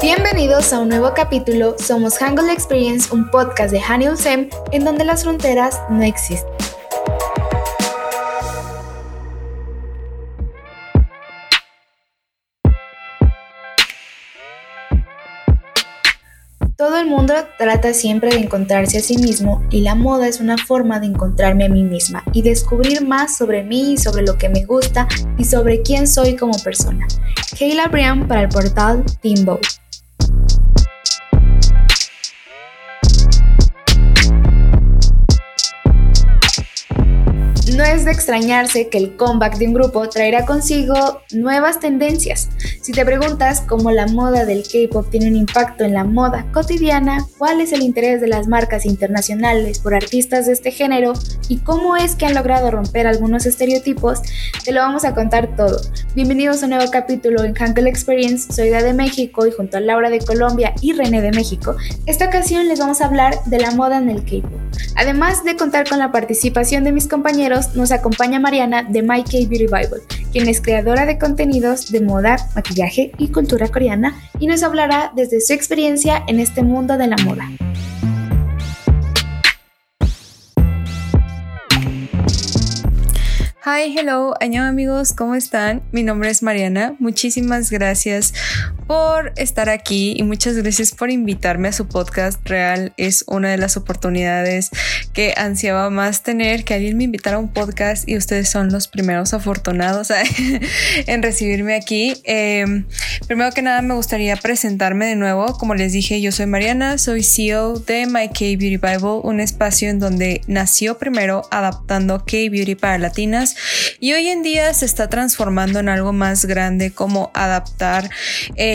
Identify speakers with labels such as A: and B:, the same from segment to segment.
A: Bienvenidos a un nuevo capítulo. Somos Hangul Experience, un podcast de Haniel Sem en donde las fronteras no existen. El mundo trata siempre de encontrarse a sí mismo y la moda es una forma de encontrarme a mí misma y descubrir más sobre mí sobre lo que me gusta y sobre quién soy como persona. Kayla Brian para el portal Timbo. No es de extrañarse que el comeback de un grupo traerá consigo nuevas tendencias. Si te preguntas cómo la moda del K-pop tiene un impacto en la moda cotidiana, cuál es el interés de las marcas internacionales por artistas de este género y cómo es que han logrado romper algunos estereotipos, te lo vamos a contar todo. Bienvenidos a un nuevo capítulo en Hankel Experience. Soy Da de México y junto a Laura de Colombia y René de México, esta ocasión les vamos a hablar de la moda en el K-pop. Además de contar con la participación de mis compañeros nos acompaña Mariana de My Beauty Bible, quien es creadora de contenidos de moda, maquillaje y cultura coreana y nos hablará desde su experiencia en este mundo de la moda.
B: Hi, hello, año amigos, ¿cómo están? Mi nombre es Mariana. Muchísimas gracias por estar aquí y muchas gracias por invitarme a su podcast. Real es una de las oportunidades que ansiaba más tener, que alguien me invitara a un podcast y ustedes son los primeros afortunados en recibirme aquí. Em, primero que nada me gustaría presentarme de nuevo. Como les dije, yo soy Mariana, soy CEO de My K Beauty Bible, un espacio en donde nació primero adaptando K Beauty para latinas y hoy en día se está transformando en algo más grande como adaptar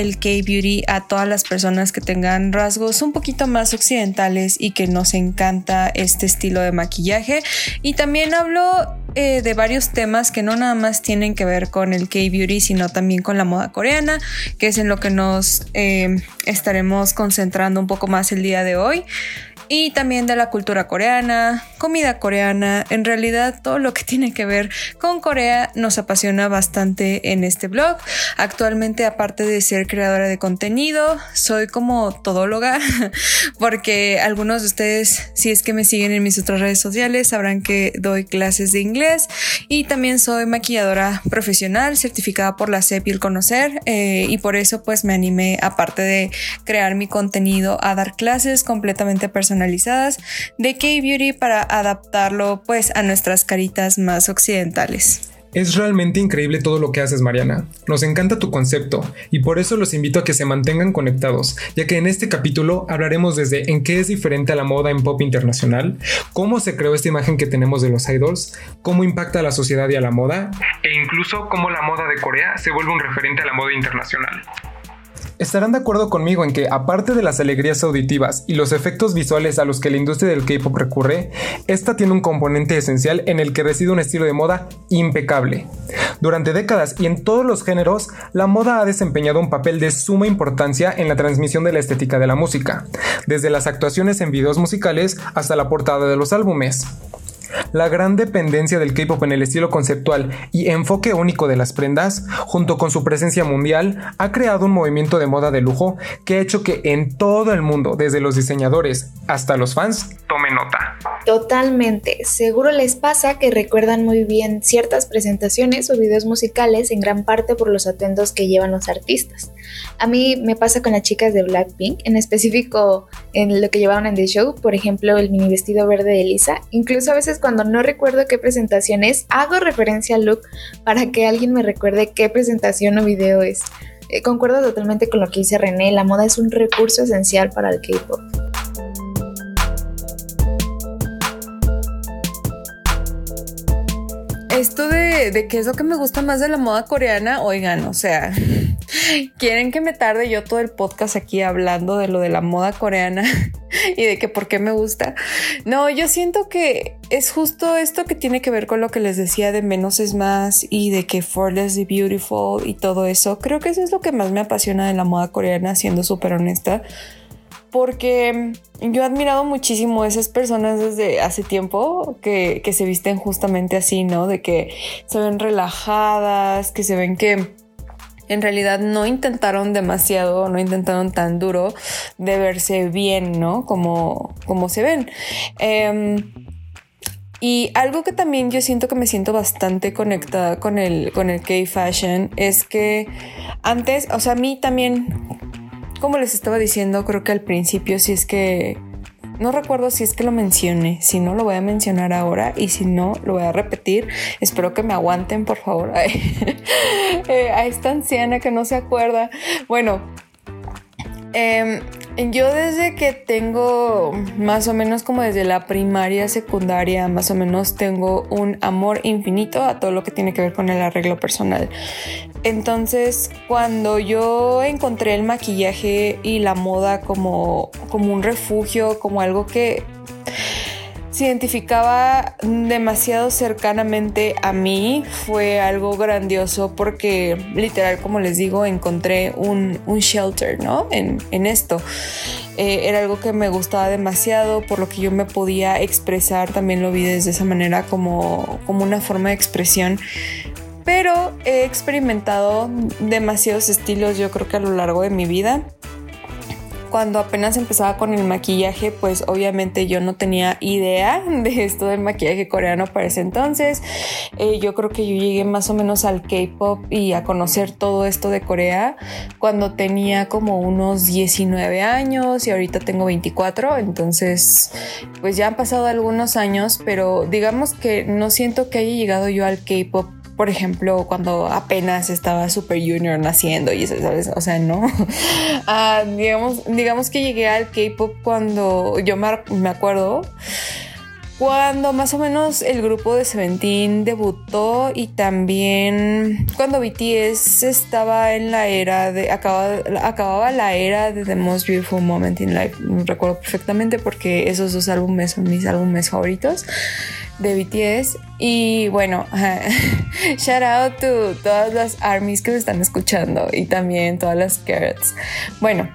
B: el K-Beauty a todas las personas que tengan rasgos un poquito más occidentales y que nos encanta este estilo de maquillaje. Y también hablo eh, de varios temas que no nada más tienen que ver con el K-Beauty, sino también con la moda coreana, que es en lo que nos eh, estaremos concentrando un poco más el día de hoy y también de la cultura coreana, comida coreana, en realidad todo lo que tiene que ver con Corea nos apasiona bastante en este blog. Actualmente aparte de ser creadora de contenido, soy como todóloga porque algunos de ustedes si es que me siguen en mis otras redes sociales sabrán que doy clases de inglés y también soy maquilladora profesional certificada por la CEP y el Conocer eh, y por eso pues me animé aparte de crear mi contenido a dar clases completamente personales personalizadas de K-Beauty para adaptarlo pues a nuestras caritas más occidentales.
C: Es realmente increíble todo lo que haces, Mariana. Nos encanta tu concepto y por eso los invito a que se mantengan conectados, ya que en este capítulo hablaremos desde en qué es diferente a la moda en pop internacional, cómo se creó esta imagen que tenemos de los idols, cómo impacta a la sociedad y a la moda, e incluso cómo la moda de Corea se vuelve un referente a la moda internacional. Estarán de acuerdo conmigo en que, aparte de las alegrías auditivas y los efectos visuales a los que la industria del K-pop recurre, esta tiene un componente esencial en el que reside un estilo de moda impecable. Durante décadas y en todos los géneros, la moda ha desempeñado un papel de suma importancia en la transmisión de la estética de la música, desde las actuaciones en videos musicales hasta la portada de los álbumes. La gran dependencia del K-pop en el estilo conceptual y enfoque único de las prendas, junto con su presencia mundial, ha creado un movimiento de moda de lujo que ha hecho que en todo el mundo, desde los diseñadores hasta los fans, tome nota.
A: Totalmente. Seguro les pasa que recuerdan muy bien ciertas presentaciones o videos musicales en gran parte por los atuendos que llevan los artistas. A mí me pasa con las chicas de Blackpink, en específico en lo que llevaron en The Show, por ejemplo el mini vestido verde de Lisa. Incluso a veces cuando no recuerdo qué presentación es, hago referencia al look para que alguien me recuerde qué presentación o video es. Eh, concuerdo totalmente con lo que dice René, la moda es un recurso esencial para el K-Pop.
B: Esto de, de qué es lo que me gusta más de la moda coreana, oigan, o sea, quieren que me tarde yo todo el podcast aquí hablando de lo de la moda coreana y de que por qué me gusta. No, yo siento que es justo esto que tiene que ver con lo que les decía de menos es más y de que Flawless y Beautiful y todo eso. Creo que eso es lo que más me apasiona de la moda coreana, siendo súper honesta porque yo he admirado muchísimo a esas personas desde hace tiempo que, se visten justamente así, ¿no? De que se ven relajadas, que se ven que en realidad no intentaron demasiado, no intentaron tan duro de verse bien, ¿no? Como, como se ven. Em, y algo que también yo siento que me siento bastante conectada con el, con el K-Fashion es que antes, o sea, a mí también, como les estaba diciendo, creo que al principio, si es que no recuerdo si es que lo mencioné, si no lo voy a mencionar ahora y si no lo voy a repetir. Espero que me aguanten, por favor. Eh, a esta anciana que no se acuerda. Bueno, eh, yo desde que tengo más o menos como desde la primaria, secundaria, más o menos tengo un amor infinito a todo lo que tiene que ver con el arreglo personal. Entonces, cuando yo encontré el maquillaje y la moda como, como un refugio, como algo que se identificaba demasiado cercanamente a mí. Fue algo grandioso porque literal, como les digo, encontré un, shelter, ¿no? En, esto. Eh, era algo que me gustaba demasiado, por lo que yo me podía expresar, también lo vi desde esa manera como, como una forma de expresión pero he experimentado demasiados estilos yo creo que a lo largo de mi vida cuando apenas empezaba con el maquillaje, pues obviamente yo no tenía idea de esto del maquillaje coreano para ese entonces. Eh, yo creo que yo llegué más o menos al K-pop y a conocer todo esto de Corea cuando tenía como unos 19 años y ahorita tengo 24, entonces pues ya han pasado algunos años, pero digamos que no siento que haya llegado yo al K-pop por ejemplo, cuando apenas estaba Super Junior naciendo y eso, ¿sabes? O sea, no. Ah, digamos, digamos que llegué al K-pop cuando yo me, acuerdo cuando más o menos el grupo de Seventeen debutó y también cuando BTS estaba en la era de acababa, acababa la era de The Most Beautiful Moment in Life recuerdo perfectamente porque esos dos álbumes son mis álbumes favoritos de BTS. Y bueno, shout out to todas las armies que me están escuchando y también todas las carrots. Bueno,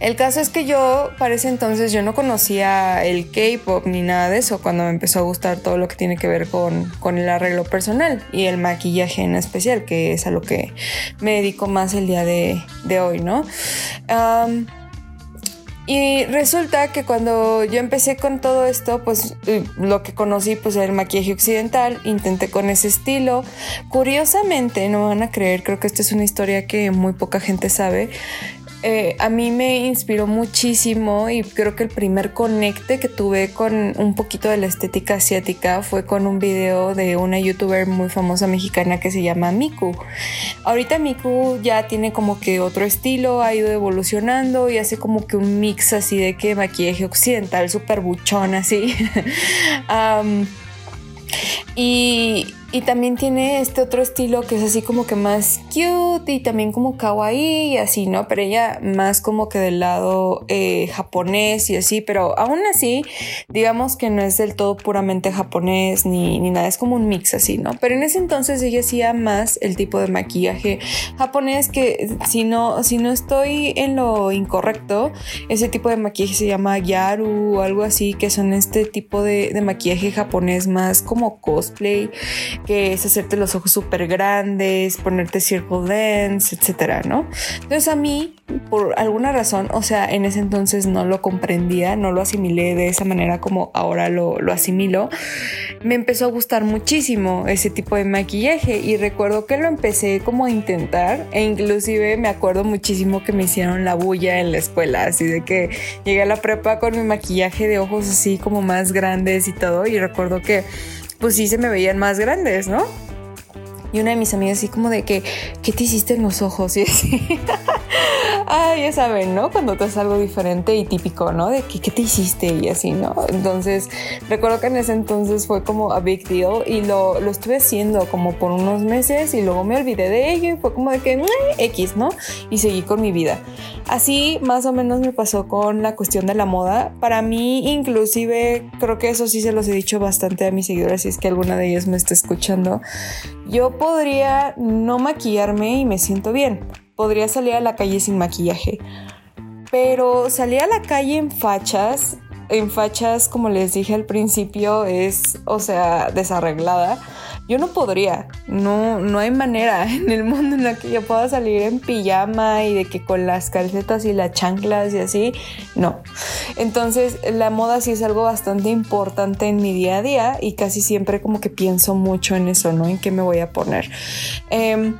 B: el caso es que yo para ese entonces yo no conocía el K-pop ni nada de eso cuando me empezó a gustar todo lo que tiene que ver con, con el arreglo personal y el maquillaje en especial, que es a lo que me dedico más el día de, de hoy, ¿no? Y resulta que cuando yo empecé con todo esto, pues eh, lo que conocí pues era el maquillaje occidental, intenté con ese estilo. Curiosamente, no van a creer, creo que esta es una historia que muy poca gente sabe. Eh, a mí me inspiró muchísimo y creo que el primer conecte que tuve con un poquito de la estética asiática fue con un video de una youtuber muy famosa mexicana que se llama Miku. Ahorita Miku ya tiene como que otro estilo, ha ido evolucionando y hace como que un mix así de que maquillaje occidental, súper buchón así. y y también tiene este otro estilo que es así como que más cute y también como kawaii y así, ¿no? Pero ella más como que del lado eh, japonés y así, pero aún así, digamos que no es del todo puramente japonés ni, ni nada, es como un mix así, ¿no? Pero en ese entonces ella hacía más el tipo de maquillaje japonés que si no, si no estoy en lo incorrecto, ese tipo de maquillaje se llama yaru o algo así, que son este tipo de, de maquillaje japonés más como cosplay que es hacerte los ojos súper grandes, ponerte circle dance, etcétera, ¿no? Entonces a mí, por alguna razón, o sea, en ese entonces no lo comprendía, no lo asimilé de esa manera como ahora lo, lo asimilo, me empezó a gustar muchísimo ese tipo de maquillaje y recuerdo que lo empecé como a intentar e inclusive me acuerdo muchísimo que me hicieron la bulla en la escuela, así de que llegué a la prepa con mi maquillaje de ojos así como más grandes y todo y recuerdo que pues sí se me veían más grandes, ¿no? Y una de mis amigas así como de que, ¿qué te hiciste en los ojos? Y así. ah, ya saben, ¿no? Cuando te haces algo diferente y típico, ¿no? De que, ¿qué te hiciste? Y así, ¿no? Entonces, recuerdo que en ese entonces fue como a big deal y lo, lo estuve haciendo como por unos meses y luego me olvidé de ello y fue como de que, X, ¿no? Y seguí con mi vida. Así más o menos me pasó con la cuestión de la moda. Para mí, inclusive, creo que eso sí se los he dicho bastante a mis seguidores, si es que alguna de ellos me está escuchando. Yo podría no maquillarme y me siento bien podría salir a la calle sin maquillaje. Pero salir a la calle en fachas en fachas, como les dije al principio, es, o sea, desarreglada. Yo no podría, no, no hay manera en el mundo en la que yo pueda salir en pijama y de que con las calcetas y las chanclas y así, no. Entonces la moda sí es algo bastante importante en mi día a día y casi siempre como que pienso mucho en eso, ¿no? En qué me voy a poner. Em,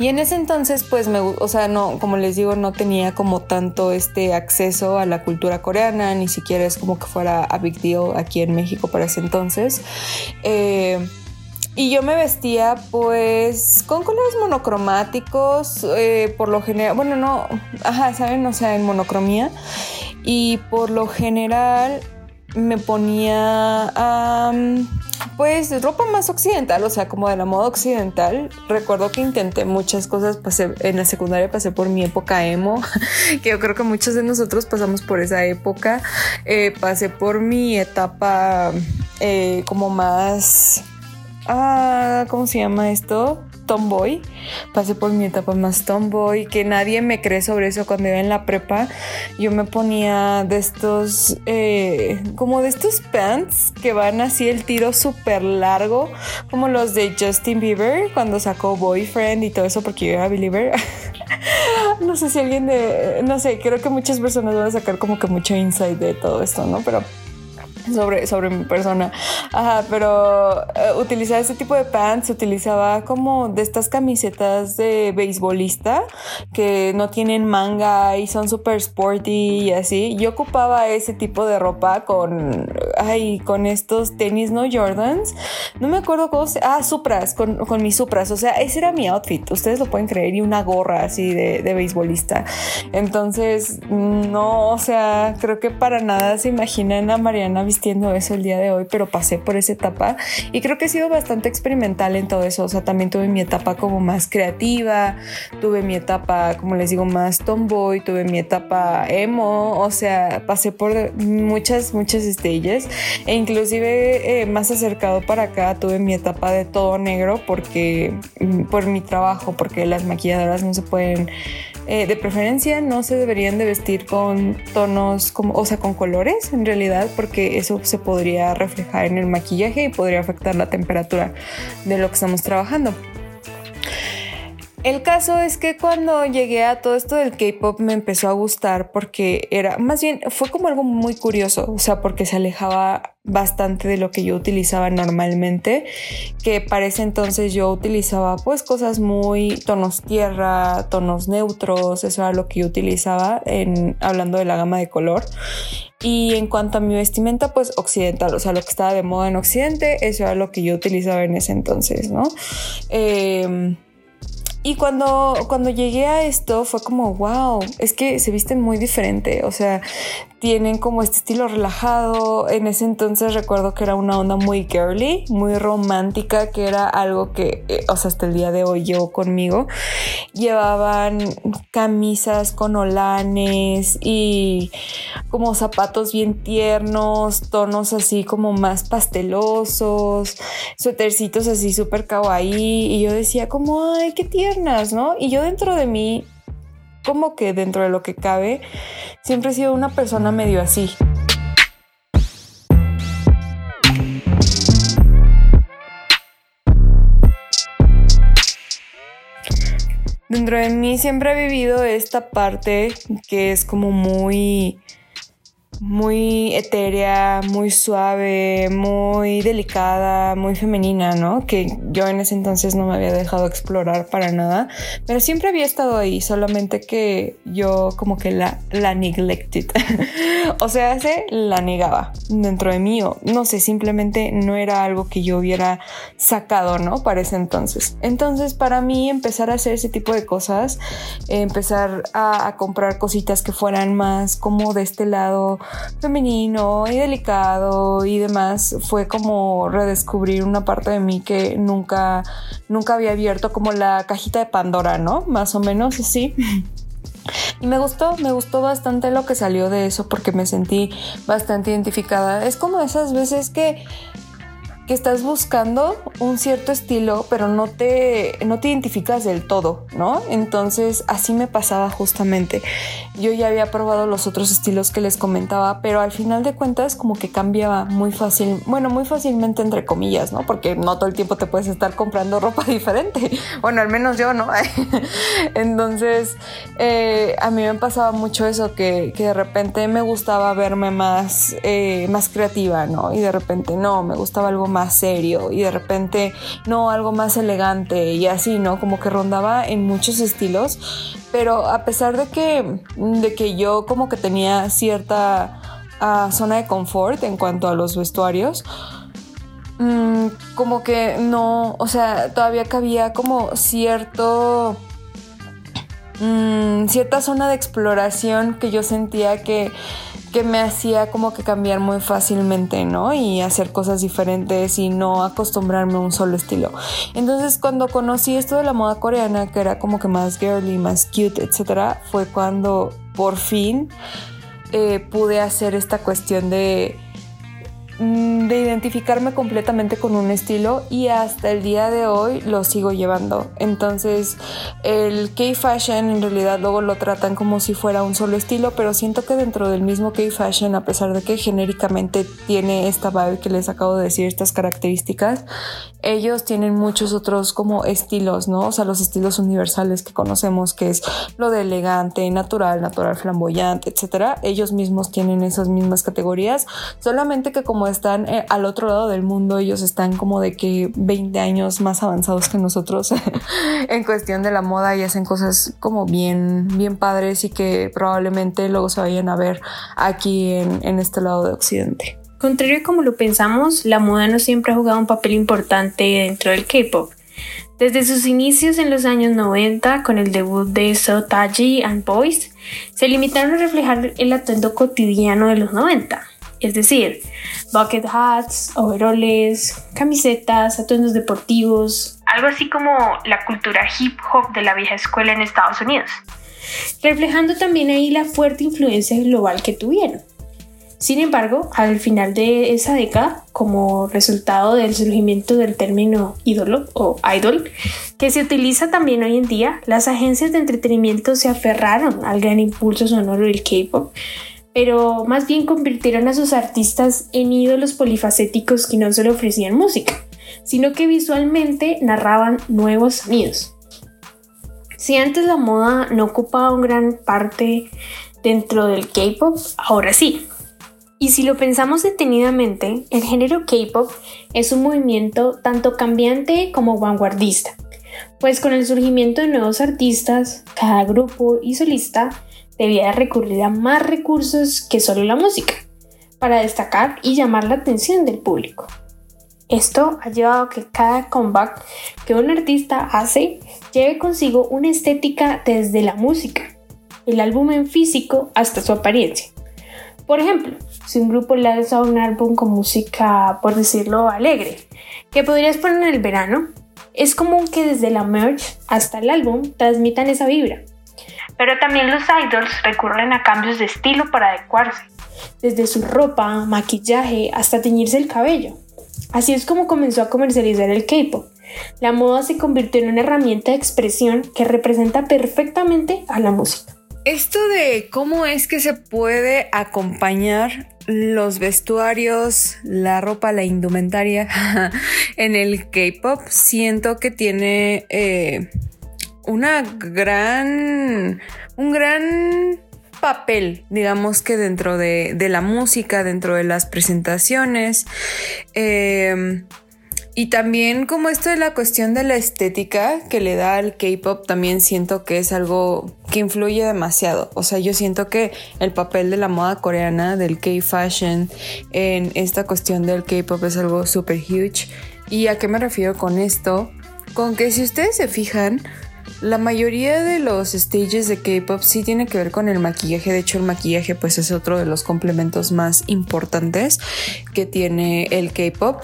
B: y en ese entonces, pues, me, o sea, no, como les digo, no tenía como tanto este acceso a la cultura coreana, ni siquiera es como que fuera a big deal aquí en México para ese entonces. Eh, y yo me vestía pues con colores monocromáticos, eh, por lo general, bueno, no, ajá, ¿saben? O sea, en monocromía. Y por lo general me ponía pues ropa más occidental, o sea, como de la moda occidental. Recuerdo que intenté muchas cosas, pasé en la secundaria pasé por mi época emo, que yo creo que muchos de nosotros pasamos por esa época. Eh, pasé por mi etapa eh, como más ah, ¿cómo se llama esto? Tomboy. Pasé por mi etapa más tomboy, que nadie me cree sobre eso cuando iba en la prepa. Yo me ponía de estos, eh, como de estos pants que van así el tiro súper largo, como los de Justin Bieber cuando sacó Boyfriend y todo eso, porque yo era Believer. no sé si alguien de, no sé, creo que muchas personas van a sacar como que mucho insight de todo esto, ¿no? Pero sobre, sobre mi persona. Ajá, pero eh, utilizaba ese tipo de pants, utilizaba como de estas camisetas de beisbolista que no tienen manga y son súper sporty y así. Yo ocupaba ese tipo de ropa con, ay, con estos tenis, ¿no? Jordans. No me acuerdo cómo se... Ah, Supras, con, con mis Supras. O sea, ese era mi outfit. Ustedes lo pueden creer. Y una gorra así de, de beisbolista. Entonces, no, o sea, creo que para nada se imaginan a Mariana vistiendo eso el día de hoy, pero pasé por esa etapa y creo que he sido bastante experimental en todo eso. O sea, también tuve mi etapa como más creativa, tuve mi etapa, como les digo, más tomboy, tuve mi etapa emo, o sea, pasé por muchas, muchas stages e inclusive eh, más acercado para acá tuve mi etapa de todo negro porque mm, por mi trabajo, porque las maquilladoras no se pueden eh, de preferencia no se deberían de vestir con tonos, como, o sea, con colores en realidad, porque eso se podría reflejar en el maquillaje y podría afectar la temperatura de lo que estamos trabajando. El caso es que cuando llegué a todo esto del K-pop me empezó a gustar porque era, más bien, fue como algo muy curioso, o sea, porque se alejaba bastante de lo que yo utilizaba normalmente, que para ese entonces yo utilizaba pues cosas muy tonos tierra, tonos neutros, eso era lo que yo utilizaba en hablando de la gama de color. Y en cuanto a mi vestimenta, pues occidental, o sea, lo que estaba de moda en Occidente, eso era lo que yo utilizaba en ese entonces, ¿no? Eh, y cuando, cuando llegué a esto fue como, wow, es que se visten muy diferente, o sea, tienen como este estilo relajado. En ese entonces recuerdo que era una onda muy girly, muy romántica, que era algo que, eh, o sea, hasta el día de hoy llevo conmigo. Llevaban camisas con olanes y como zapatos bien tiernos, tonos así como más pastelosos, suétercitos así súper kawaii. Y yo decía como, ay, qué Y yo dentro de mí como que dentro de lo que cabe, siempre he sido una persona medio así. Dentro de mí siempre he vivido esta parte que es como muy muy etérea, muy suave, muy delicada, muy femenina, ¿no? Que yo en ese entonces no me había dejado explorar para nada, pero siempre había estado ahí, solamente que yo como que la, la neglected, o sea, se la negaba dentro de mí, o no sé, simplemente no era algo que yo hubiera sacado, ¿no? Para ese entonces. Entonces, para mí empezar a hacer ese tipo de cosas, empezar a, a comprar cositas que fueran más como de este lado, femenino y delicado y demás, fue como redescubrir una parte de mí que nunca, nunca había abierto, como la cajita de Pandora, ¿no? Más o menos así. Y me gustó, me gustó bastante lo que salió de eso porque me sentí bastante identificada. Es como esas veces que que estás buscando un cierto estilo, pero no te, no te identificas del todo, ¿no? Entonces así me pasaba justamente. Yo ya había probado los otros estilos que les comentaba, pero al final de cuentas como que cambiaba muy fácil, bueno, muy fácilmente entre comillas, ¿no? Porque no todo el tiempo te puedes estar comprando ropa diferente. Bueno, al menos yo, ¿no? Entonces, eh, a mí me pasaba mucho eso, que, de repente me gustaba verme más, eh, más creativa, ¿no? Y de repente no, me gustaba algo más serio y de repente no, algo más elegante y así, ¿no? Como que rondaba en muchos estilos, pero a pesar de que, de que yo como que tenía cierta ah, zona de confort en cuanto a los vestuarios, mm, como que no, o sea, todavía cabía como cierto... Mm, cierta zona de exploración que yo sentía que que me hacía como que cambiar muy fácilmente, ¿no? Y hacer cosas diferentes y no acostumbrarme a un solo estilo. Entonces cuando conocí esto de la moda coreana, que era como que más girly, más cute, etcétera, fue cuando por fin eh, pude hacer esta cuestión de de identificarme completamente con un estilo y hasta el día de hoy lo sigo llevando. Entonces el K-Fashion en realidad luego lo tratan como si fuera un solo estilo, pero siento que dentro del mismo K-Fashion, a pesar de que genéricamente tiene esta vibe que les acabo de decir, estas características, ellos tienen muchos otros como estilos, ¿no? O sea, los estilos universales que conocemos, que es lo de elegante, natural, natural, flamboyante, etcétera. Ellos mismos tienen esas mismas categorías, solamente que como están eh, al otro lado del mundo, ellos están como de que 20 años más avanzados que nosotros en cuestión de la moda y hacen cosas como bien, bien padres y que probablemente luego se vayan a ver aquí en, en este lado de Occidente.
D: Contrario a como lo pensamos, la moda no siempre ha jugado un papel importante dentro del K-pop. Desde sus inicios en los años 90, con el debut de So Taji and Boys, se limitaron a reflejar el atuendo cotidiano de los 90, es decir, bucket hats, overoles, camisetas, atuendos deportivos, algo así como la cultura hip hop de la vieja escuela en Estados Unidos, reflejando también ahí la fuerte influencia global que tuvieron. Sin embargo, al final de esa década, como resultado del surgimiento del término ídolo o idol, que se utiliza también hoy en día, las agencias de entretenimiento se aferraron al gran impulso sonoro del K-pop, pero más bien convirtieron a sus artistas en ídolos polifacéticos que no solo ofrecían música, sino que visualmente narraban nuevos sonidos. Si antes la moda no ocupaba una gran parte dentro del K-pop, ahora sí. Y si lo pensamos detenidamente, el género K-pop es un movimiento tanto cambiante como vanguardista, pues con el surgimiento de nuevos artistas, cada grupo y solista debía recurrir a más recursos que solo la música, para destacar y llamar la atención del público. Esto ha llevado a que cada comeback que un artista hace lleve consigo una estética desde la música, el álbum en físico hasta su apariencia. Por ejemplo, si un grupo lanza un álbum con música, por decirlo, alegre, que podrías poner en el verano, es común que desde la merch hasta el álbum transmitan esa vibra. Pero también los idols recurren a cambios de estilo para adecuarse, desde su ropa, maquillaje hasta teñirse el cabello. Así es como comenzó a comercializar el K-pop. La moda se convirtió en una herramienta de expresión que representa perfectamente a la música.
B: Esto de cómo es que se puede acompañar los vestuarios, la ropa, la indumentaria en el K-pop, siento que tiene eh, una gran, un gran papel, digamos que dentro de, la música, dentro de las presentaciones. Eh, y también como esto de la cuestión de la estética que le da al K-Pop, también siento que es algo que influye demasiado. O sea, yo siento que el papel de la moda coreana, del K-Fashion, en esta cuestión del K-Pop es algo súper huge. ¿Y a qué me refiero con esto? Con que si ustedes se fijan, la mayoría de los stages de K-pop sí tiene que ver con el maquillaje. De hecho, el maquillaje pues es otro de los complementos más importantes que tiene el K-pop.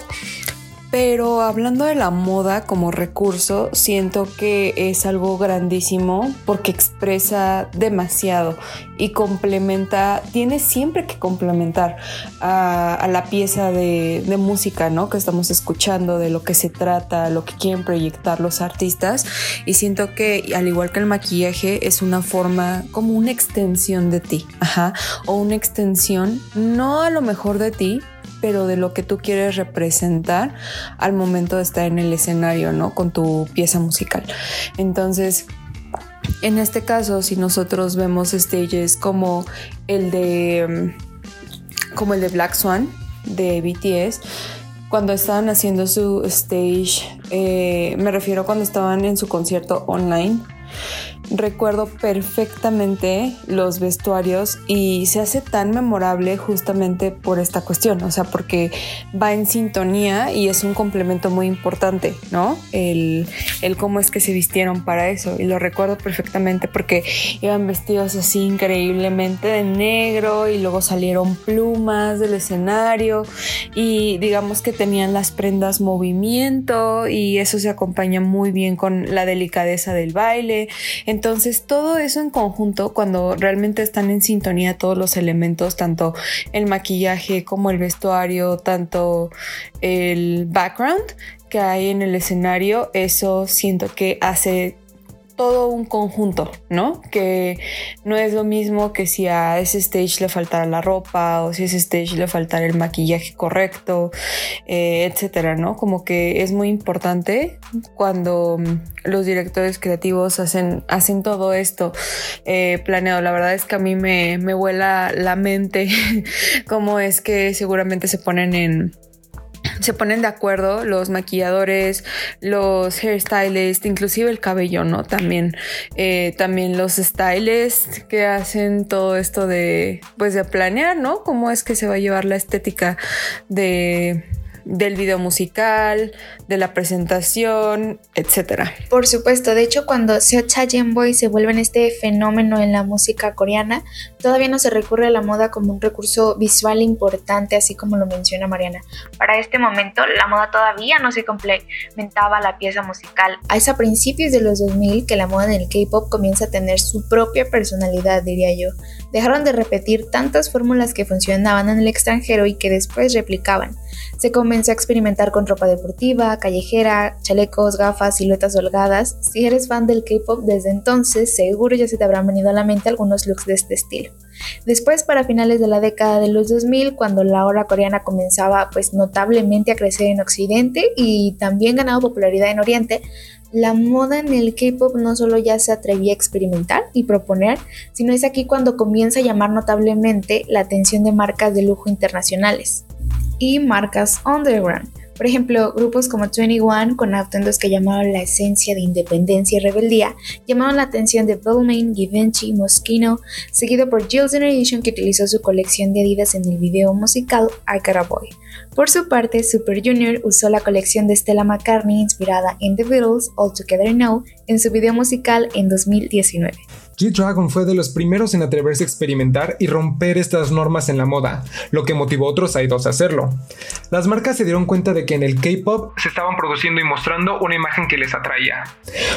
B: Pero hablando de la moda como recurso, siento que es algo grandísimo porque expresa demasiado y complementa, tiene siempre que complementar a, la pieza de, música, ¿no? Que estamos escuchando, de lo que se trata, lo que quieren proyectar los artistas. Y siento que, al igual que el maquillaje, es una forma como una extensión de ti, ajá, o una extensión, no a lo mejor de ti, pero de lo que tú quieres representar al momento de estar en el escenario, ¿no? Con tu pieza musical. Entonces, en este caso, si nosotros vemos stages como el de como el de Black Swan de BTS, cuando estaban haciendo su stage, eh, me refiero cuando estaban en su concierto online, recuerdo perfectamente los vestuarios y se hace tan memorable justamente por esta cuestión, o sea, porque va en sintonía y es un complemento muy importante, ¿no? El, cómo es que se vistieron para eso y lo recuerdo perfectamente porque iban vestidos así increíblemente de negro y luego salieron plumas del escenario y digamos que tenían las prendas movimiento y eso se acompaña muy bien con la delicadeza del baile. Entonces, todo eso en conjunto, cuando realmente están en sintonía todos los elementos, tanto el maquillaje como el vestuario, tanto el background que hay en el escenario, eso siento que hace todo un conjunto, ¿no? Que no es lo mismo que si a ese stage le faltara la ropa o si a ese stage le faltara el maquillaje correcto, eh, etcétera, ¿no? Como que es muy importante cuando mm, los directores creativos hacen, hacen todo esto eh, planeado. La verdad es que a mí me, me vuela la mente cómo es que seguramente se ponen en se ponen de acuerdo los maquilladores, los hairstylists, inclusive el cabello, ¿no? También, eh, también los stylists que hacen todo esto de, pues de planear, ¿no? Cómo es que se va a llevar la estética de, del video musical, de la presentación, etcétera.
A: Por supuesto, de hecho cuando Seocha Boy se vuelven este fenómeno en la música coreana, todavía no se recurre a la moda como un recurso visual importante, así como lo menciona Mariana. Para este momento, la moda todavía no se complementaba la pieza musical. Es a principios de los 2000 que la moda en el K-pop comienza a tener su propia personalidad, diría yo. Dejaron de repetir tantas fórmulas que funcionaban en el extranjero y que después replicaban. Se comenzó a experimentar con ropa deportiva, callejera, chalecos, gafas, siluetas holgadas. Si eres fan del K-pop desde entonces, seguro ya se te habrán venido a la mente algunos looks de este estilo. Después, para finales de la década de los 2000, cuando la hora coreana comenzaba pues notablemente a crecer en Occidente y también ganaba popularidad en Oriente, la moda en el K-pop no solo ya se atrevía a experimentar y proponer, sino es aquí cuando comienza a llamar notablemente la atención de marcas de lujo internacionales y marcas underground. Por ejemplo, grupos como 21 con atuendos que llamaban la esencia de independencia y rebeldía llamaron la atención de Balmain, Givenchy, Moschino, seguido por Jill Generation que utilizó su colección de Adidas en el video musical I Got a Boy. Por su parte, Super Junior usó la colección de Stella McCartney inspirada en The Beatles All Together Now en su video musical en 2019.
C: G-Dragon fue de los primeros en atreverse a experimentar y romper estas normas en la moda, lo que motivó a otros idols a hacerlo. Las marcas se dieron cuenta de que en el K-pop se estaban produciendo y mostrando una imagen que les atraía.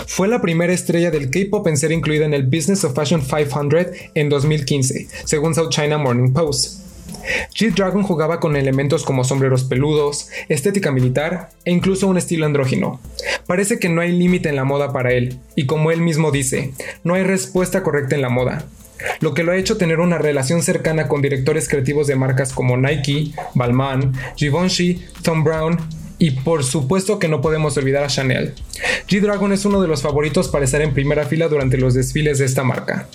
C: Fue la primera estrella del K-pop en ser incluida en el Business of Fashion 500 en 2015, según South China Morning Post. G-Dragon jugaba con elementos como sombreros peludos, estética militar e incluso un estilo andrógino. Parece que no hay límite en la moda para él, y como él mismo dice, no hay respuesta correcta en la moda, lo que lo ha hecho tener una relación cercana con directores creativos de marcas como Nike, Balmain, Givenchy, Tom Brown y por supuesto que no podemos olvidar a Chanel. G-Dragon es uno de los favoritos para estar en primera fila durante los desfiles de esta marca.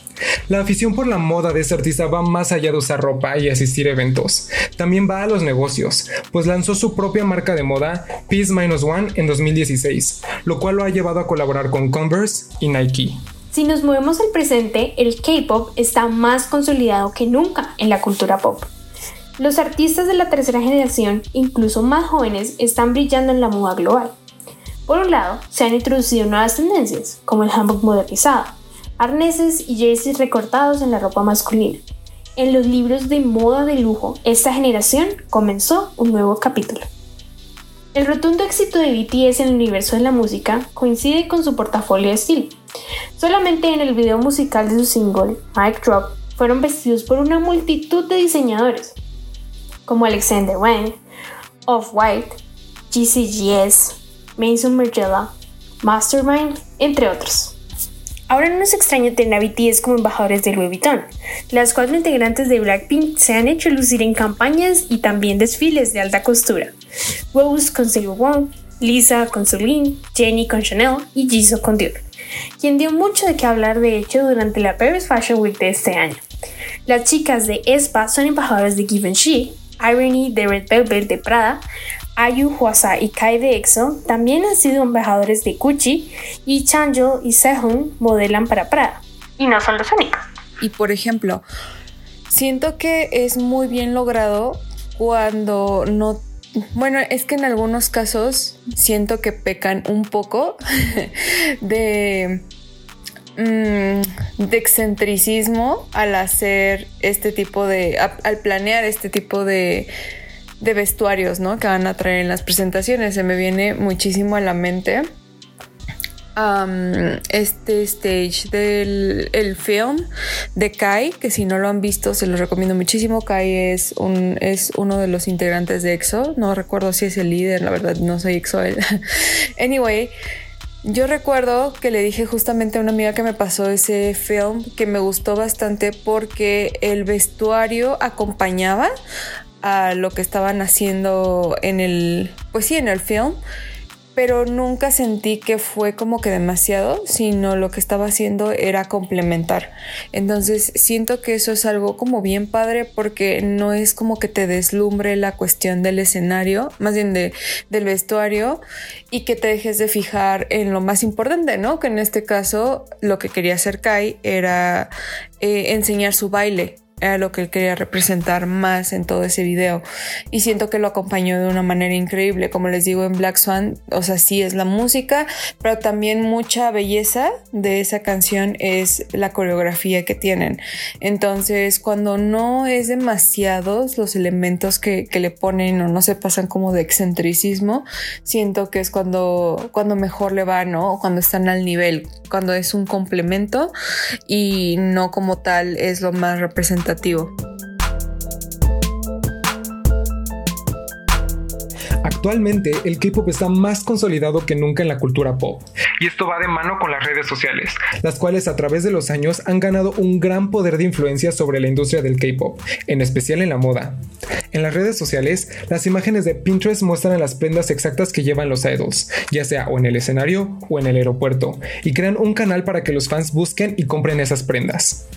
C: La afición por la moda de este artista va más allá de usar ropa y asistir a eventos. También va a los negocios, pues lanzó su propia marca de moda, Peace Minus One, en 2016, lo cual lo ha llevado a colaborar con Converse y Nike.
D: Si nos movemos al presente, el K-pop está más consolidado que nunca en la cultura pop. Los artistas de la tercera generación, incluso más jóvenes, están brillando en la moda global. Por un lado, se han introducido nuevas tendencias, como el handbook modernizado, arneses y jerseys recortados en la ropa masculina. En los libros de moda de lujo, esta generación comenzó un nuevo capítulo. El rotundo éxito de BTS en el universo de la música coincide con su portafolio de estilo. Solamente en el video musical de su single, Mic Drop, fueron vestidos por una multitud de diseñadores, como Alexander Wang, Off-White, GCGS, Mason Margiela, Mastermind, entre otros. Ahora no es extraño tener a BTS como embajadores de Louis Vuitton. Las cuatro integrantes de Blackpink se han hecho lucir en campañas y también desfiles de alta costura. Rose con Silver Wong, Lisa con Celine, Jenny con Chanel y Jisoo con Dior, quien dio mucho de qué hablar de hecho durante la Paris Fashion Week de este año. Las chicas de ESPA son embajadoras de Givenchy, Irony de Red Velvet de Prada, Ayu Hwasa y Kai de EXO también han sido embajadores de Gucci y Chanjo y Sehun modelan para Prada. Y no son los únicos.
B: Y por ejemplo, siento que es muy bien logrado cuando no bueno, es que en algunos casos siento que pecan un poco de, mm, de excentricismo al hacer este tipo de, al planear este tipo de, de vestuarios, ¿no? Que van a traer en las presentaciones. Se me viene muchísimo a la mente este stage del el film de Kai, que si no lo han visto se los recomiendo muchísimo. Kai es, un, es uno de los integrantes de EXO, no recuerdo si es el líder, la verdad no soy EXO. anyway, yo recuerdo que le dije justamente a una amiga que me pasó ese film que me gustó bastante porque el vestuario acompañaba a lo que estaban haciendo en el, pues sí, en el film pero nunca sentí que fue como que demasiado, sino lo que estaba haciendo era complementar. Entonces siento que eso es algo como bien padre porque no es como que te deslumbre la cuestión del escenario, más bien de, del vestuario y que te dejes de fijar en lo más importante, ¿no? Que en este caso lo que quería hacer Kai era eh, enseñar su baile era lo que él quería representar más en todo ese video. Y siento que lo acompañó de una manera increíble. Como les digo en Black Swan o sea sí es la música pero también mucha belleza de esa canción es la coreografía que tienen. Entonces cuando no es demasiados los elementos que, le ponen o no se pasan como de excentricismo siento que es cuando cuando mejor le va no cuando están al nivel cuando es un complemento y no como tal es lo más representativo
C: Actualmente el K-Pop está más consolidado que nunca en la cultura pop. Y esto va de mano con las redes sociales, las cuales a través de los años han ganado un gran poder de influencia sobre la industria del K-Pop, en especial en la moda. En las redes sociales, las imágenes de Pinterest muestran las prendas exactas que llevan los idols, ya sea o en el escenario o en el aeropuerto, y crean un canal para que los fans busquen y compren esas prendas.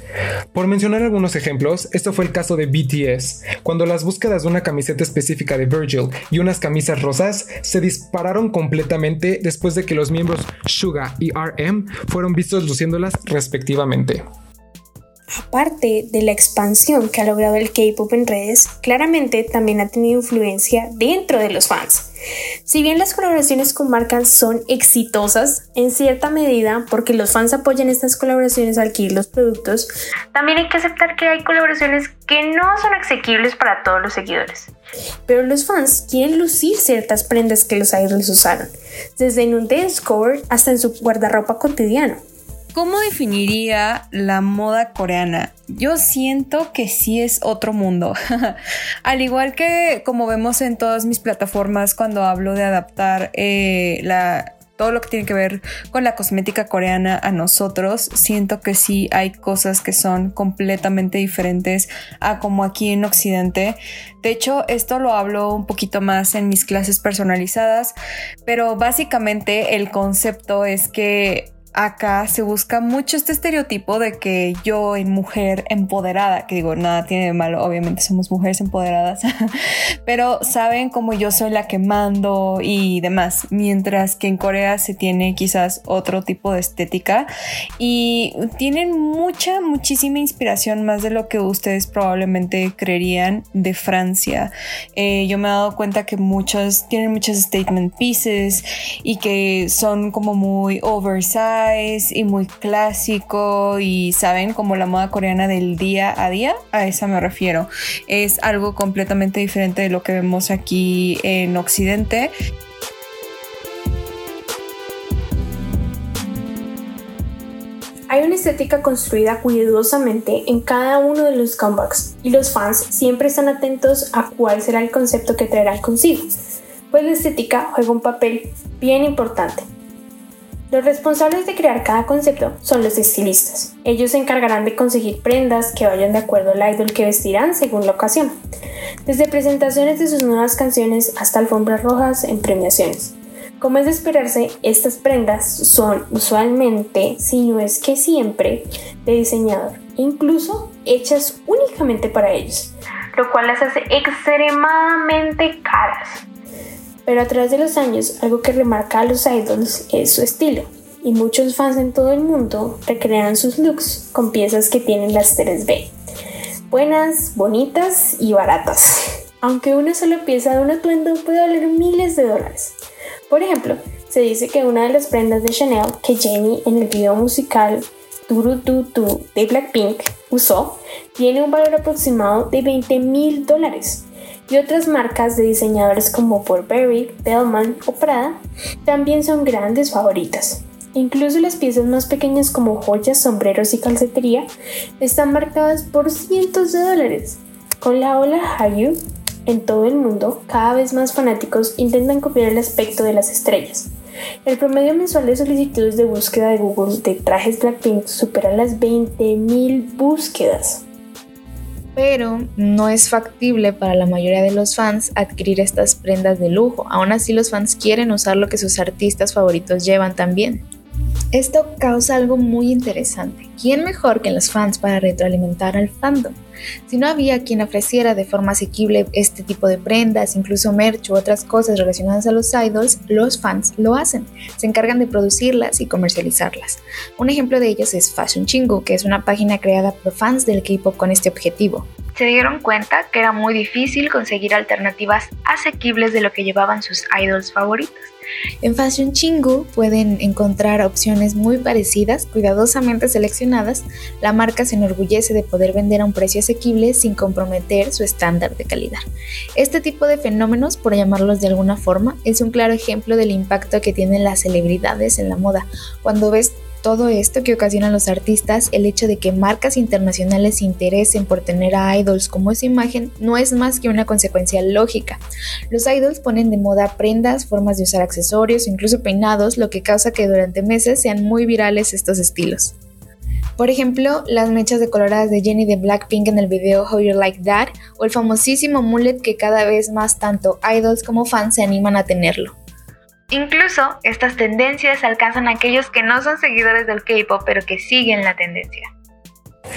C: Por mencionar algunos ejemplos, esto fue el caso de BTS, cuando las búsquedas de una camiseta específica de Virgil y unas camisas rosas se dispararon completamente después de que los miembros Suga y RM fueron vistos luciéndolas respectivamente.
D: Aparte de la expansión que ha logrado el K-pop en redes, claramente también ha tenido influencia dentro de los fans. Si bien las colaboraciones con marcas son exitosas, en cierta medida, porque los fans apoyan estas colaboraciones al adquirir los productos, también hay que aceptar que hay colaboraciones que no son asequibles para todos los seguidores. Pero los fans quieren lucir ciertas prendas que los idols usaron, desde en un dance cover hasta en su guardarropa cotidiano.
B: ¿Cómo definiría la moda coreana? Yo siento que sí es otro mundo. Al igual que como vemos en todas mis plataformas cuando hablo de adaptar eh, todo lo que tiene que ver con la cosmética coreana a nosotros, siento que sí hay cosas que son completamente diferentes a como aquí en Occidente. De hecho, esto lo hablo un poquito más en mis clases personalizadas, pero básicamente el concepto es que acá se busca mucho este estereotipo de que yo en mujer empoderada, que digo, nada tiene de malo, obviamente somos mujeres empoderadas, pero saben como yo soy la que mando y demás, mientras que en Corea se tiene quizás otro tipo de estética y tienen mucha, muchísima inspiración más de lo que ustedes probablemente creerían de Francia. Eh, yo me he dado cuenta que muchos tienen muchos statement pieces y que son como muy oversized Spice y muy clásico y saben como la moda coreana del día a día, a esa me refiero. Es algo completamente diferente de lo que vemos aquí en Occidente.
D: Hay una estética construida cuidadosamente en cada uno de los comebacks y los fans siempre están atentos a cuál será el concepto que traerán consigo, pues la estética juega un papel bien importante los responsables de crear cada concepto son los estilistas. Ellos se encargarán de conseguir prendas que vayan de acuerdo al idol que vestirán según la ocasión, desde presentaciones de sus nuevas canciones hasta alfombras rojas en premiaciones. Como es de esperarse, estas prendas son usualmente, si no es que siempre, de diseñador, incluso hechas únicamente para ellos, lo cual las hace extremadamente caras. Pero a través de los años, algo que remarca a los idols es su estilo, y muchos fans en todo el mundo recrean sus looks con piezas que tienen las 3B. Buenas, bonitas y baratas. Aunque una sola pieza de un atuendo puede valer miles de dólares. Por ejemplo, se dice que una de las prendas de Chanel que Jennie en el video musical Turu Tu Tu de Blackpink usó tiene un valor aproximado de 20 mil dólares. Y otras marcas de diseñadores como Burberry, Bellman o Prada también son grandes favoritas. Incluso las piezas más pequeñas como joyas, sombreros y calcetería están marcadas por cientos de dólares. Con la ola Hallyu en todo el mundo, cada vez más fanáticos intentan copiar el aspecto de las estrellas. El promedio mensual de solicitudes de búsqueda de Google de trajes Blackpink supera las 20.000 búsquedas.
A: Pero no es factible para la mayoría de los fans adquirir estas prendas de lujo. Aún así los fans quieren usar lo que sus artistas favoritos llevan también. Esto causa algo muy interesante. ¿Quién mejor que los fans para retroalimentar al fandom? Si no había quien ofreciera de forma asequible este tipo de prendas, incluso merch u otras cosas relacionadas a los idols, los fans lo hacen. Se encargan de producirlas y comercializarlas. Un ejemplo de ellos es Fashion Chingu, que es una página creada por fans del K-pop con este objetivo. Se dieron cuenta que era muy difícil conseguir alternativas asequibles de lo que llevaban sus idols favoritos en Fashion Chingu pueden encontrar opciones muy parecidas, cuidadosamente seleccionadas. La marca se enorgullece de poder vender a un precio asequible sin comprometer su estándar de calidad. Este tipo de fenómenos, por llamarlos de alguna forma, es un claro ejemplo del impacto que tienen las celebridades en la moda. Cuando ves todo esto que ocasionan los artistas, el hecho de que marcas internacionales se interesen por tener a idols como esa imagen, no es más que una consecuencia lógica. Los idols ponen de moda prendas, formas de usar accesorios, incluso peinados, lo que causa que durante meses sean muy virales estos estilos. Por ejemplo, las mechas decoloradas de Jennie de Blackpink en el video How You Like That, o el famosísimo mullet que cada vez más tanto idols como fans se animan a tenerlo. Incluso estas tendencias alcanzan a aquellos que no son seguidores del K-pop pero que siguen la tendencia.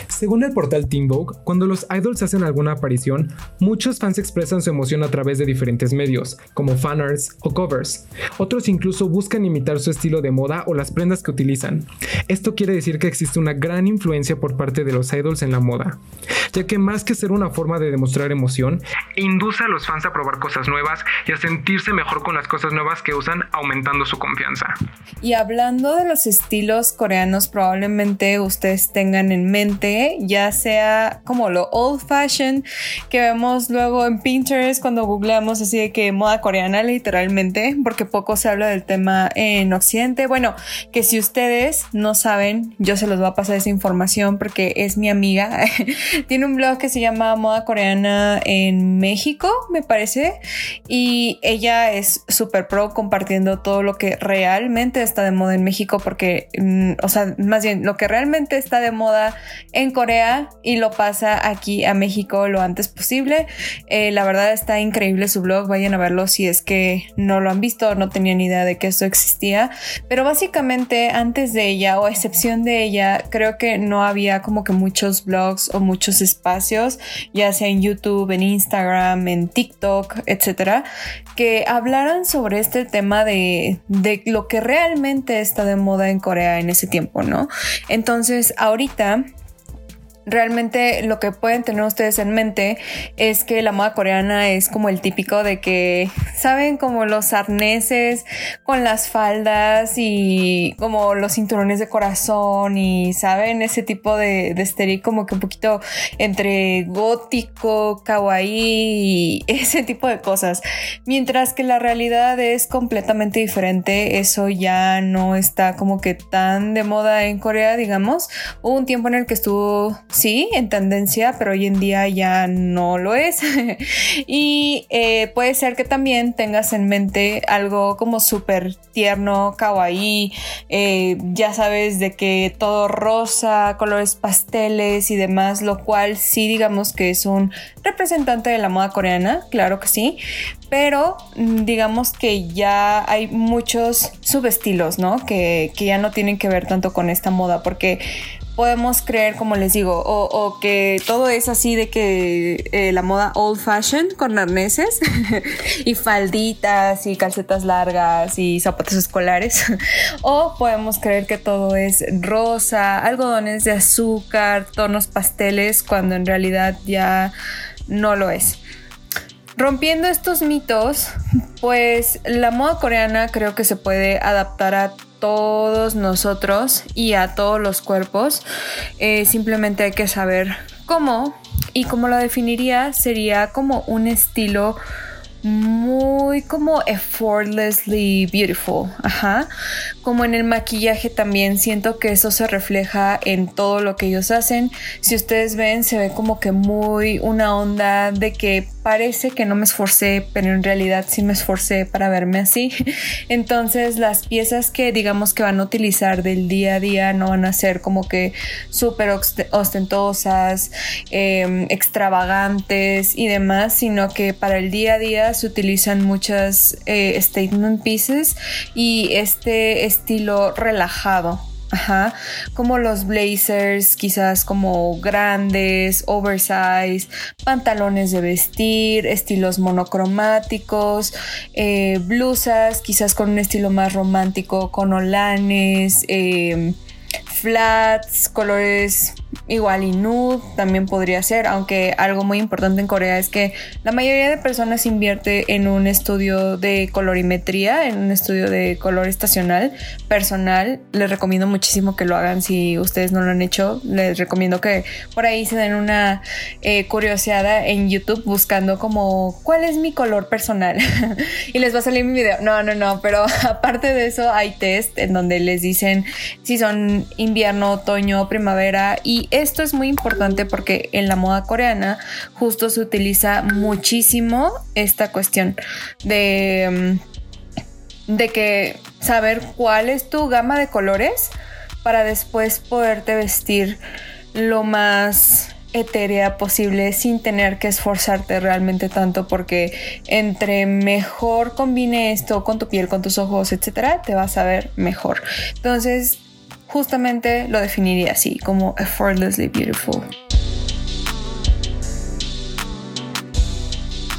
C: Según el portal Teen Vogue, cuando los idols hacen alguna aparición, muchos fans expresan su emoción a través de diferentes medios, como fanarts o covers. Otros incluso buscan imitar su estilo de moda o las prendas que utilizan. Esto quiere decir que existe una gran influencia por parte de los idols en la moda, ya que más que ser una forma de demostrar emoción, induce a los fans a probar cosas nuevas y a sentirse mejor con las cosas nuevas que usan, aumentando su confianza.
B: Y hablando de los estilos coreanos, probablemente ustedes tengan en mente ya sea como lo old fashion que vemos luego en Pinterest cuando googleamos así de que moda coreana literalmente, porque poco se habla del tema en Occidente. Bueno, que si ustedes no saben, yo se los voy a pasar esa información porque es mi amiga. Tiene un blog que se llama Moda Coreana en México, me parece, y ella es súper pro compartiendo todo lo que realmente está de moda en México porque, mm, o sea, más bien lo que realmente está de moda en Corea y lo pasa aquí a México lo antes posible. Eh, la verdad está increíble su blog, vayan a verlo si es que no lo han visto o no tenían idea de que esto existía. Pero básicamente antes de ella o a excepción de ella, creo que no había como que muchos blogs o muchos espacios, ya sea en YouTube, en Instagram, en TikTok, etcétera, que hablaran sobre este tema de, de lo que realmente está de moda en Corea en ese tiempo, ¿no? Entonces, ahorita realmente lo que pueden tener ustedes en mente es que la moda coreana es como el típico de que, ¿saben? Como los arneses con las faldas y como los cinturones de corazón y, ¿saben? Ese tipo de, de como que un poquito entre gótico, kawaii y ese tipo de cosas. Mientras que la realidad es completamente diferente, eso ya no está como que tan de moda en Corea, digamos. Hubo un tiempo en el que estuvo sí, en tendencia, pero hoy en día ya no lo es. y eh, puede ser que también tengas en mente algo como súper tierno, kawaii, eh, ya sabes de que todo rosa, colores pasteles y demás, lo cual sí digamos que es un representante de la moda coreana, claro que sí, pero mm, digamos que ya hay muchos subestilos, ¿no? Que, que ya no tienen que ver tanto con esta moda, porque podemos creer, como les digo, o, que todo es así de que eh, la moda old fashion con arneses y falditas y calcetas largas y zapatos escolares, o podemos creer que todo es rosa, algodones de azúcar, tonos pasteles, cuando en realidad ya no lo es. Rompiendo estos mitos, pues la moda coreana creo que se puede adaptar a todos nosotros y a todos los cuerpos. Eh, simplemente hay que saber cómo y cómo lo definiría sería como un estilo muy como effortlessly beautiful, ajá. Como en el maquillaje también siento que eso se refleja en todo lo que ellos hacen. Si ustedes ven, se ve como que muy una onda de que parece que no me esforcé, pero en realidad sí me esforcé para verme así. Entonces las piezas que digamos que van a utilizar del día a día no van a ser como que súper ostentosas, em, extravagantes y demás, sino que para el día a día se utilizan muchas eh, statement pieces y este estilo relajado. Ajá, como los blazers, quizás como grandes, oversize, pantalones de vestir, estilos monocromáticos, eh, blusas, quizás con un estilo más romántico, con olanes, eh, flats, colores igual y nude también podría ser, aunque algo muy importante en Corea es que la mayoría de personas invierte en un estudio de colorimetría, en un estudio de color estacional personal. Les recomiendo muchísimo que lo hagan si ustedes no lo han hecho. Les recomiendo que por ahí se den una eh, curiosidad en YouTube buscando como cuál es mi color personal y les va a salir mi video. No, no, no, pero aparte de eso hay test en donde les dicen si son invierno, otoño, primavera y esto es muy importante porque en la moda coreana justo se utiliza muchísimo esta cuestión de, mm, de que saber cuál es tu gama de colores para después poderte vestir lo más etérea posible sin tener que esforzarte realmente tanto porque entre mejor combine esto con tu piel, con tus ojos, etcétera, te vas a ver mejor. Entonces, justamente lo definiría así, como effortlessly beautiful.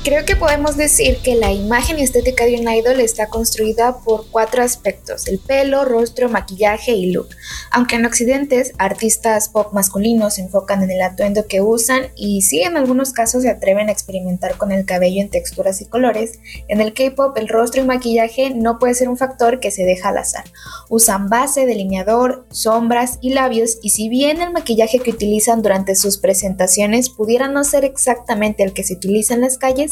A: Creo que podemos decir que la imagen estética de un idol está construida por cuatro aspectos, el pelo, rostro, maquillaje y look. Aunque en Occidente artistas pop masculinos se enfocan en el atuendo que usan y sí en algunos casos se atreven a experimentar con el cabello en texturas y colores, en el K-pop el rostro y maquillaje no puede ser un factor que se deja al azar. Usan base, delineador, sombras y labios y si bien el maquillaje que utilizan durante sus presentaciones pudiera no ser exactamente el que se utiliza en las calles,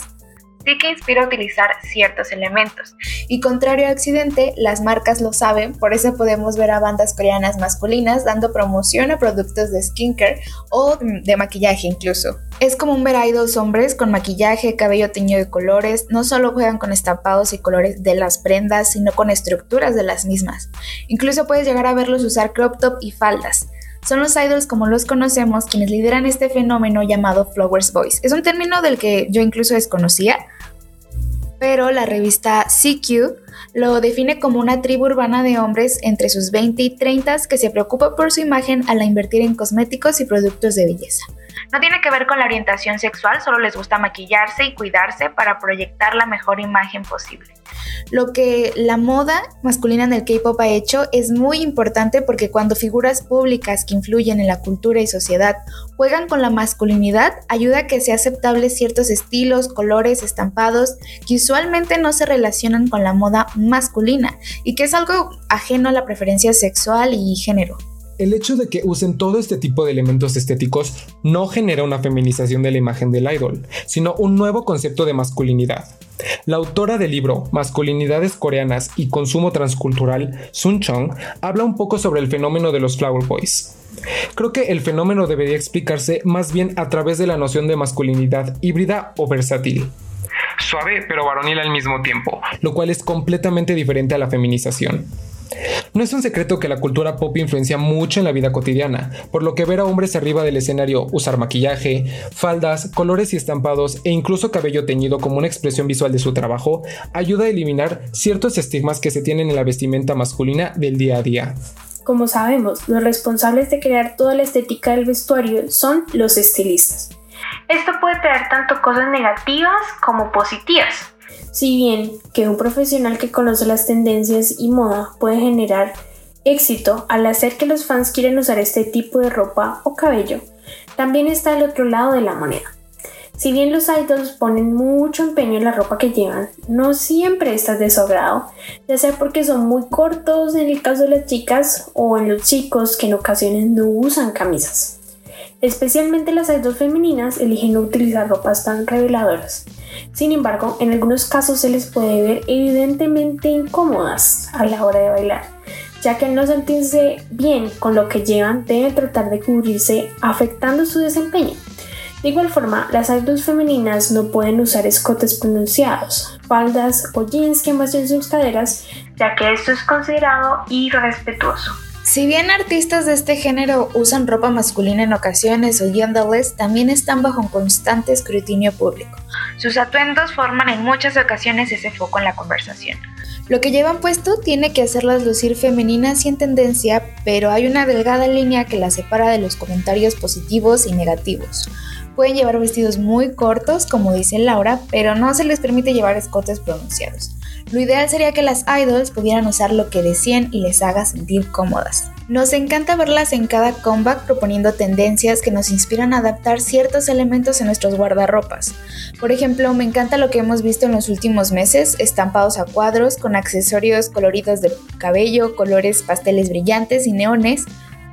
A: sí que inspira a utilizar ciertos elementos. Y contrario a Occidente, las marcas lo saben, por eso podemos ver a bandas coreanas masculinas dando promoción a productos de skincare o de maquillaje incluso. Es común ver a idols hombres con maquillaje, cabello teñido de colores, no solo juegan con estampados y colores de las prendas, sino con estructuras de las mismas. Incluso puedes llegar a verlos usar crop top y faldas. Son los idols como los conocemos quienes lideran este fenómeno llamado Flowers Boys. Es un término del que yo incluso desconocía, pero la revista CQ lo define como una tribu urbana de hombres entre sus 20 y 30 que se preocupa por su imagen al invertir en cosméticos y productos de belleza. No tiene que ver con la orientación sexual, solo les gusta maquillarse y cuidarse para proyectar la mejor imagen posible. Lo que la moda masculina en el K-pop ha hecho es muy importante porque cuando figuras públicas que influyen en la cultura y sociedad juegan con la masculinidad, ayuda a que sea aceptable ciertos estilos, colores, estampados que usualmente no se relacionan con la moda masculina y que es algo ajeno a la preferencia sexual y género
C: el hecho de que usen todo este tipo de elementos estéticos no genera una feminización de la imagen del idol, sino un nuevo concepto de masculinidad. La autora del libro Masculinidades coreanas y consumo transcultural, Sun Chong, habla un poco sobre el fenómeno de los Flower Boys. Creo que el fenómeno debería explicarse más bien a través de la noción de masculinidad híbrida o versátil. Suave pero varonil al mismo tiempo, lo cual es completamente diferente a la feminización. No es un secreto que la cultura pop influencia mucho en la vida cotidiana, por lo que ver a hombres arriba del escenario usar maquillaje, faldas, colores y estampados e incluso cabello teñido como una expresión visual de su trabajo ayuda a eliminar ciertos estigmas que se tienen en la vestimenta masculina del día a día.
D: Como sabemos, los responsables de crear toda la estética del vestuario son los estilistas. Esto puede traer tanto cosas negativas como positivas. Si bien que un profesional que conoce las tendencias y moda puede generar éxito al hacer que los fans quieran usar este tipo de ropa o cabello, también está el otro lado de la moneda. Si bien los idols ponen mucho empeño en la ropa que llevan, no siempre está de su ya sea porque son muy cortos en el caso de las chicas o en los chicos que en ocasiones no usan camisas. Especialmente las idols femeninas eligen no utilizar ropas tan reveladoras. Sin embargo, en algunos casos se les puede ver evidentemente incómodas a la hora de bailar, ya que al no sentirse bien con lo que llevan deben tratar de cubrirse afectando su desempeño. De igual forma, las idols femeninas no pueden usar escotes pronunciados, faldas o jeans que muestren sus caderas, ya que esto es considerado irrespetuoso.
A: Si bien artistas de este género usan ropa masculina en ocasiones o genderless, también están bajo un constante escrutinio público. Sus atuendos forman en muchas ocasiones ese foco en la conversación. Lo que llevan puesto tiene que hacerlas lucir femeninas y en tendencia, pero hay una delgada línea que las separa de los comentarios positivos y negativos. Pueden llevar vestidos muy cortos, como dice Laura, pero no se les permite llevar escotes pronunciados. Lo ideal sería que las idols pudieran usar lo que decían y les haga sentir cómodas. Nos encanta verlas en cada comeback proponiendo tendencias que nos inspiran a adaptar ciertos elementos en nuestros guardarropas. Por ejemplo, me encanta lo que hemos visto en los últimos meses, estampados a cuadros con accesorios coloridos de cabello, colores pasteles brillantes y neones,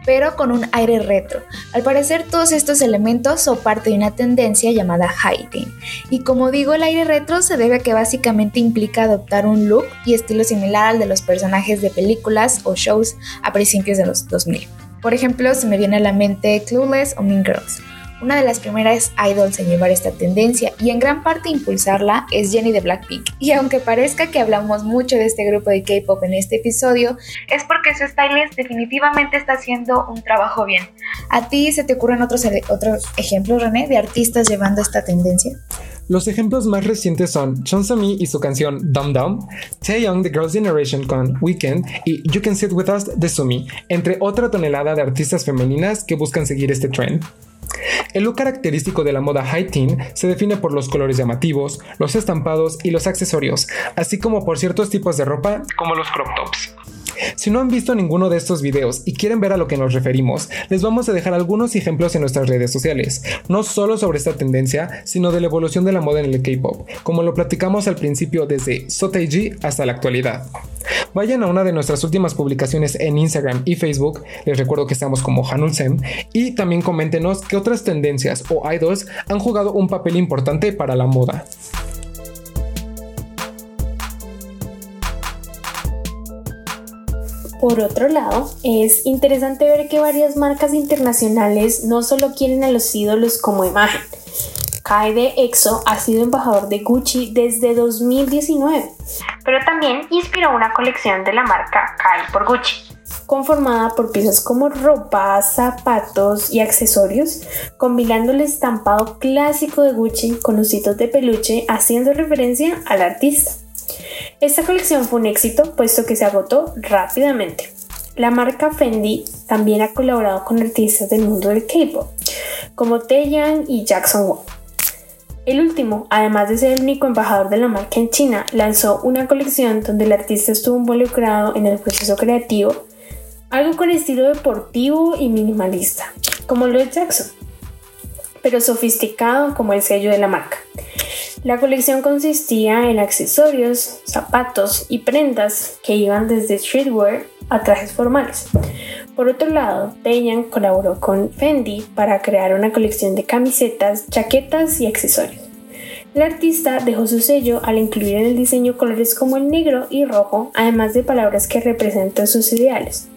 A: pero con un aire retro. Al parecer todos estos elementos son parte de una tendencia llamada hiding. Y como digo, el aire retro se debe a que básicamente implica adoptar un look y estilo similar al de los personajes de películas o shows a principios de los 2000. Por ejemplo, se me viene a la mente Clueless o Mean Girls una de las primeras idols en llevar esta tendencia y en gran parte impulsarla es Jenny de Blackpink. Y aunque parezca que hablamos mucho de este grupo de K-pop en este episodio, es porque su stylist definitivamente está haciendo un trabajo bien. ¿A ti se te ocurren otros, otros ejemplos, René, de artistas llevando esta tendencia?
C: Los ejemplos más recientes son Chon Mi y su canción Dum Dum, Taeyong The Girls' Generation con Weekend y You Can Sit With Us de Sumi, entre otra tonelada de artistas femeninas que buscan seguir este trend. El look característico de la moda high teen se define por los colores llamativos, los estampados y los accesorios, así como por ciertos tipos de ropa como los crop tops. Si no han visto ninguno de estos videos y quieren ver a lo que nos referimos, les vamos a dejar algunos ejemplos en nuestras redes sociales, no solo sobre esta tendencia, sino de la evolución de la moda en el K-pop, como lo platicamos al principio desde Sotaiji hasta la actualidad. Vayan a una de nuestras últimas publicaciones en Instagram y Facebook, les recuerdo que estamos como Hanulsem, y también coméntenos qué otras tendencias o idols han jugado un papel importante para la moda.
D: Por otro lado, es interesante ver que varias marcas internacionales no solo quieren a los ídolos como imagen. Kai de EXO ha sido embajador de Gucci desde 2019, pero también inspiró una colección de la marca Kai por Gucci, conformada por piezas como ropa, zapatos y accesorios, combinando el estampado clásico de Gucci con ositos de peluche, haciendo referencia al artista. Esta colección fue un éxito puesto que se agotó rápidamente. La marca Fendi también ha colaborado con artistas del mundo del K-pop, como Taeyang y Jackson Wang. El último, además de ser el único embajador de la marca en China, lanzó una colección donde el artista estuvo involucrado en el proceso creativo, algo con estilo deportivo y minimalista, como lo de Jackson, pero sofisticado como el sello de la marca. La colección consistía en accesorios, zapatos y prendas que iban desde streetwear a trajes formales. Por otro lado, Dejan colaboró con Fendi para crear una colección de camisetas, chaquetas y accesorios. El artista dejó su sello al incluir en el diseño colores como el negro y rojo, además de palabras que representan sus ideales.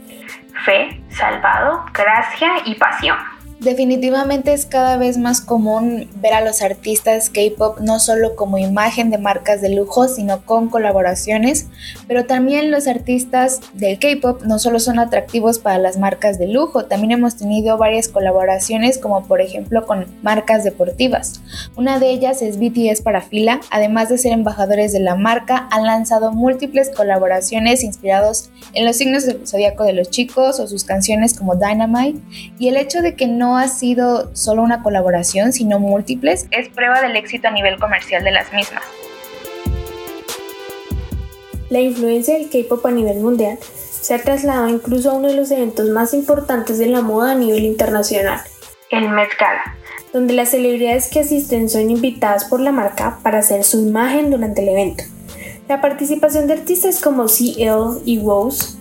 D: Fe, salvado, gracia y pasión.
A: Definitivamente es cada vez más común ver a los artistas K-pop no solo como imagen de marcas de lujo, sino con colaboraciones, pero también los artistas del K-pop no solo son atractivos para las marcas de lujo, también hemos tenido varias colaboraciones como por ejemplo con marcas deportivas. Una de ellas es BTS para Fila, además de ser embajadores de la marca, han lanzado múltiples colaboraciones inspirados en los signos del zodiaco de los chicos o sus canciones como Dynamite y el hecho de que no ha sido solo una colaboración, sino múltiples, es prueba del éxito a nivel comercial de las mismas.
D: La influencia del K-pop a nivel mundial se ha trasladado incluso a uno de los eventos más importantes de la moda a nivel internacional, el Met Gala, donde las celebridades que asisten son invitadas por la marca para hacer su imagen durante el evento. La participación de artistas como CL y Wose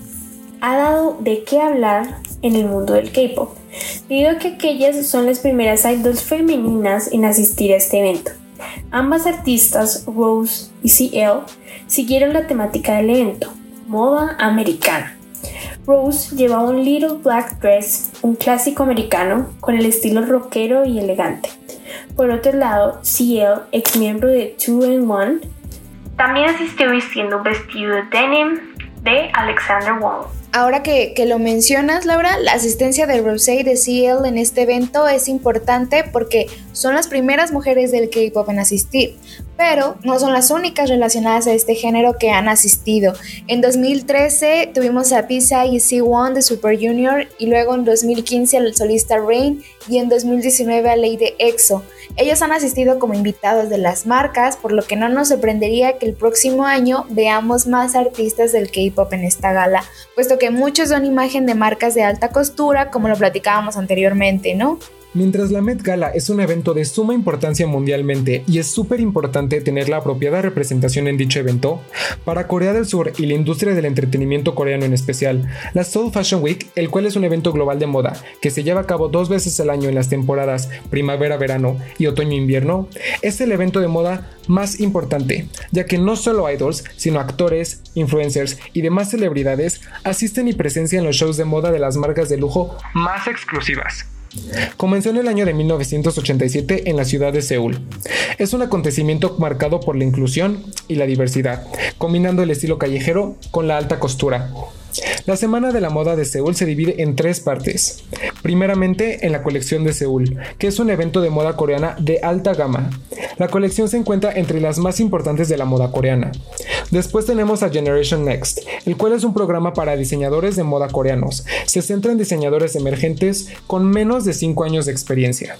D: ha dado de qué hablar en el mundo del K-pop, a que aquellas son las primeras idols femeninas en asistir a este evento. Ambas artistas, Rose y CL, siguieron la temática del evento, moda americana. Rose llevaba un little black dress, un clásico americano, con el estilo rockero y elegante. Por otro lado, CL, ex miembro de 2 in 1, también asistió vistiendo un vestido de denim de Alexander Wang.
A: Ahora que, lo mencionas, Laura, la asistencia de Rosé y de CL en este evento es importante porque son las primeras mujeres del K-pop en asistir, pero no son las únicas relacionadas a este género que han asistido. En 2013 tuvimos a Pisa y C1 de Super Junior y luego en 2015 al solista Rain y en 2019 a Lady EXO. Ellos han asistido como invitados de las marcas, por lo que no nos sorprendería que el próximo año veamos más artistas del K-pop en esta gala, puesto que muchos son imagen de marcas de alta costura, como lo platicábamos anteriormente, ¿no?
C: Mientras la Met Gala es un evento de suma importancia mundialmente y es súper importante tener la apropiada representación en dicho evento, para Corea del Sur y la industria del entretenimiento coreano en especial, la Seoul Fashion Week, el cual es un evento global de moda que se lleva a cabo dos veces al año en las temporadas primavera-verano y otoño-invierno, es el evento de moda más importante, ya que no solo idols, sino actores, influencers y demás celebridades asisten y presencian los shows de moda de las marcas de lujo más exclusivas. Comenzó en el año de 1987 en la ciudad de Seúl. Es un acontecimiento marcado por la inclusión y la diversidad, combinando el estilo callejero con la alta costura. La Semana de la Moda de Seúl se divide en tres partes. Primeramente, en la colección de Seúl, que es un evento de moda coreana de alta gama. La colección se encuentra entre las más importantes de la moda coreana. Después tenemos a Generation Next, el cual es un programa para diseñadores de moda coreanos. Se centra en diseñadores emergentes con menos de 5 años de experiencia.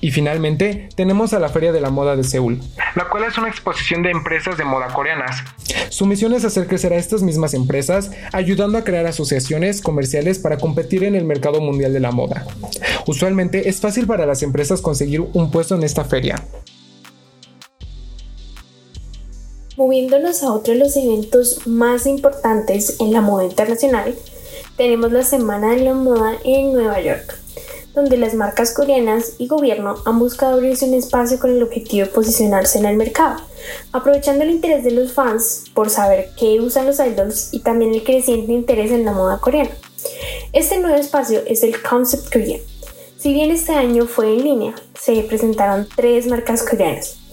C: Y finalmente tenemos a la Feria de la Moda de Seúl, la cual es una exposición de empresas de moda coreanas. Su misión es hacer crecer a estas mismas empresas, ayudando a crear asociaciones comerciales para competir en el mercado mundial de la moda. Usualmente es fácil para las empresas conseguir un puesto en esta feria.
D: Moviéndonos a otro de los eventos más importantes en la moda internacional, tenemos la Semana de la Moda en Nueva York donde las marcas coreanas y gobierno han buscado abrirse un espacio con el objetivo de posicionarse en el mercado, aprovechando el interés de los fans por saber qué usan los idols y también el creciente interés en la moda coreana. Este nuevo espacio es el Concept Korea. Si bien este año fue en línea, se presentaron tres marcas coreanas.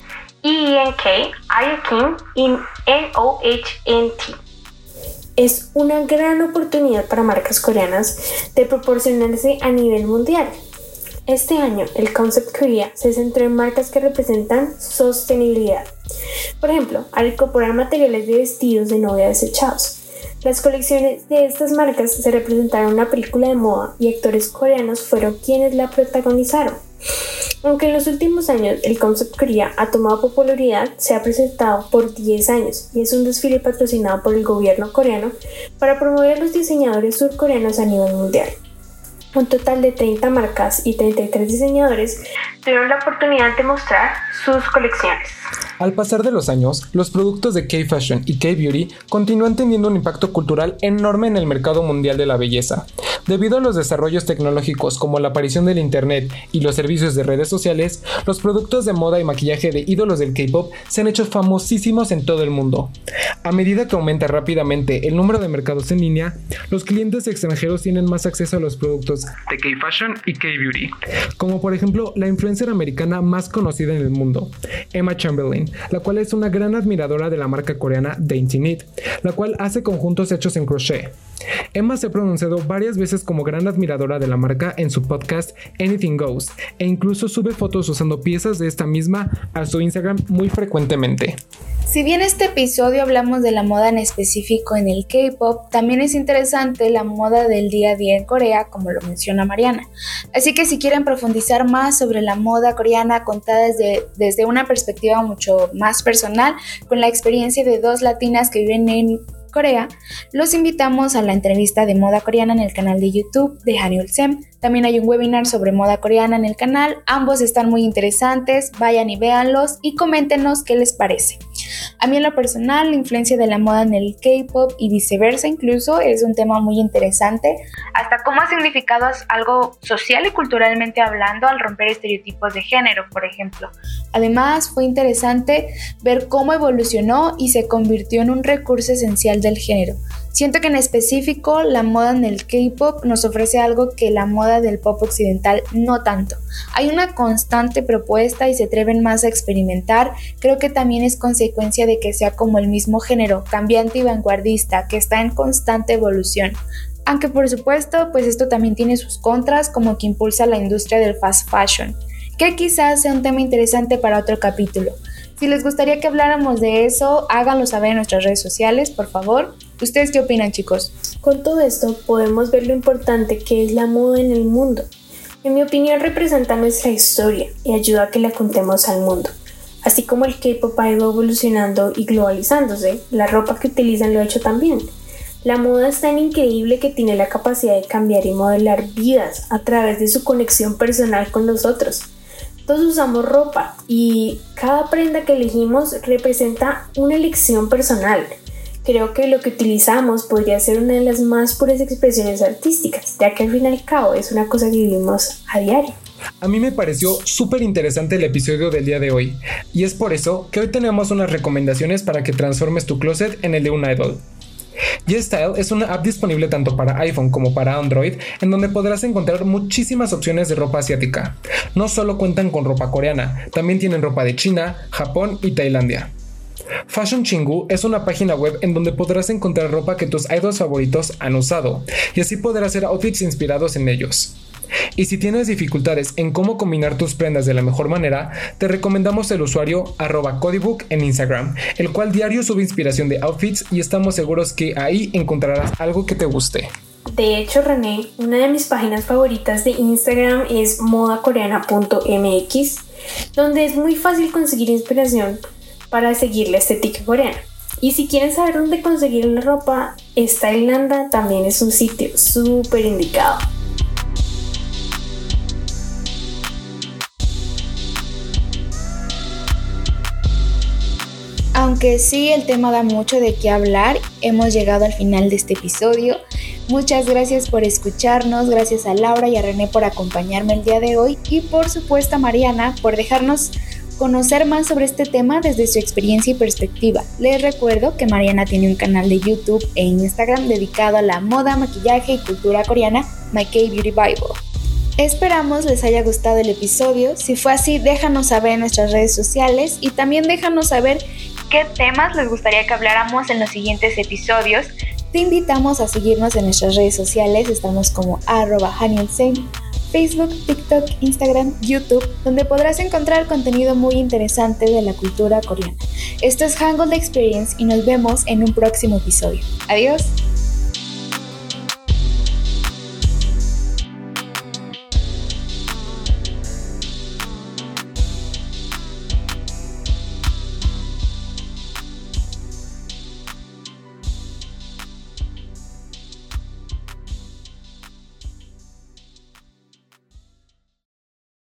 D: IOKIN y NOHNT es una gran oportunidad para marcas coreanas de proporcionarse a nivel mundial. Este año, el Concept Korea se centró en marcas que representan sostenibilidad. Por ejemplo, al incorporar materiales de vestidos de novia desechados. Las colecciones de estas marcas se representaron en una película de moda y actores coreanos fueron quienes la protagonizaron. Aunque en los últimos años el concept Korea ha tomado popularidad, se ha presentado por 10 años y es un desfile patrocinado por el gobierno coreano para promover a los diseñadores surcoreanos a nivel mundial. Un total de 30 marcas y 33 diseñadores tuvieron la oportunidad de mostrar sus colecciones.
C: Al pasar de los años, los productos de K-Fashion y K-Beauty continúan teniendo un impacto cultural enorme en el mercado mundial de la belleza. Debido a los desarrollos tecnológicos como la aparición del Internet y los servicios de redes sociales, los productos de moda y maquillaje de ídolos del K-Pop se han hecho famosísimos en todo el mundo. A medida que aumenta rápidamente el número de mercados en línea, los clientes extranjeros tienen más acceso a los productos de K-Fashion y K-Beauty, como por ejemplo la influencer americana más conocida en el mundo, Emma Chamberlain, la cual es una gran admiradora de la marca coreana Dainty Knit, la cual hace conjuntos hechos en crochet. Emma se ha pronunciado varias veces como gran admiradora de la marca en su podcast Anything Goes e incluso sube fotos usando piezas de esta misma a su Instagram muy frecuentemente.
A: Si bien este episodio hablamos de la moda en específico en el K-pop, también es interesante la moda del día a día en Corea, como lo menciona Mariana. Así que si quieren profundizar más sobre la moda coreana contada desde, desde una perspectiva mucho más personal, con la experiencia de dos latinas que viven en Corea, los invitamos a la entrevista de moda coreana en el canal de YouTube de Hanyul Sem. También hay un webinar sobre moda coreana en el canal. Ambos están muy interesantes. Vayan y véanlos y coméntenos qué les parece. A mí en lo personal, la influencia de la moda en el K-pop y viceversa incluso es un tema muy interesante, hasta cómo ha significado algo social y culturalmente hablando al romper estereotipos de género, por ejemplo. Además, fue interesante ver cómo evolucionó y se convirtió en un recurso esencial del género. Siento que en específico la moda en el K-pop nos ofrece algo que la moda del pop occidental no tanto. Hay una constante propuesta y se atreven más a experimentar. Creo que también es consecuencia de que sea como el mismo género, cambiante y vanguardista, que está en constante evolución. Aunque por supuesto, pues esto también tiene sus contras, como que impulsa la industria del fast fashion, que quizás sea un tema interesante para otro capítulo. Si les gustaría que habláramos de eso, háganlo saber en nuestras redes sociales, por favor. ¿Ustedes qué opinan, chicos?
D: Con todo esto, podemos ver lo importante que es la moda en el mundo. En mi opinión, representa nuestra historia y ayuda a que la contemos al mundo. Así como el K-pop ha ido evolucionando y globalizándose, la ropa que utilizan lo ha hecho también. La moda es tan increíble que tiene la capacidad de cambiar y modelar vidas a través de su conexión personal con nosotros. Todos usamos ropa y cada prenda que elegimos representa una elección personal. Creo que lo que utilizamos podría ser una de las más puras expresiones artísticas, ya que al fin y al cabo es una cosa que vivimos a diario.
C: A mí me pareció súper interesante el episodio del día de hoy, y es por eso que hoy tenemos unas recomendaciones para que transformes tu closet en el de un idol. YesStyle es una app disponible tanto para iPhone como para Android, en donde podrás encontrar muchísimas opciones de ropa asiática. No solo cuentan con ropa coreana, también tienen ropa de China, Japón y Tailandia. Fashion Chingu es una página web en donde podrás encontrar ropa que tus idols favoritos han usado, y así podrás hacer outfits inspirados en ellos. Y si tienes dificultades en cómo combinar tus prendas de la mejor manera, te recomendamos el usuario arroba codibook en Instagram, el cual diario sube inspiración de outfits y estamos seguros que ahí encontrarás algo que te guste.
D: De hecho, René, una de mis páginas favoritas de Instagram es modacoreana.mx, donde es muy fácil conseguir inspiración para seguir la estética coreana. Y si quieren saber dónde conseguir la ropa, esta Irlanda también es un sitio súper indicado.
A: Aunque sí, el tema da mucho de qué hablar, hemos llegado al final de este episodio. Muchas gracias por escucharnos, gracias a Laura y a René por acompañarme el día de hoy y por supuesto a Mariana por dejarnos conocer más sobre este tema desde su experiencia y perspectiva. Les recuerdo que Mariana tiene un canal de YouTube e Instagram dedicado a la moda, maquillaje y cultura coreana, My K Beauty Bible. Esperamos les haya gustado el episodio. Si fue así, déjanos saber en nuestras redes sociales y también déjanos saber qué temas les gustaría que habláramos en los siguientes episodios. Te invitamos a seguirnos en nuestras redes sociales, estamos como arroba Facebook, TikTok, Instagram, YouTube, donde podrás encontrar contenido muy interesante de la cultura coreana. Esto es Hangul Experience y nos vemos en un próximo episodio. Adiós.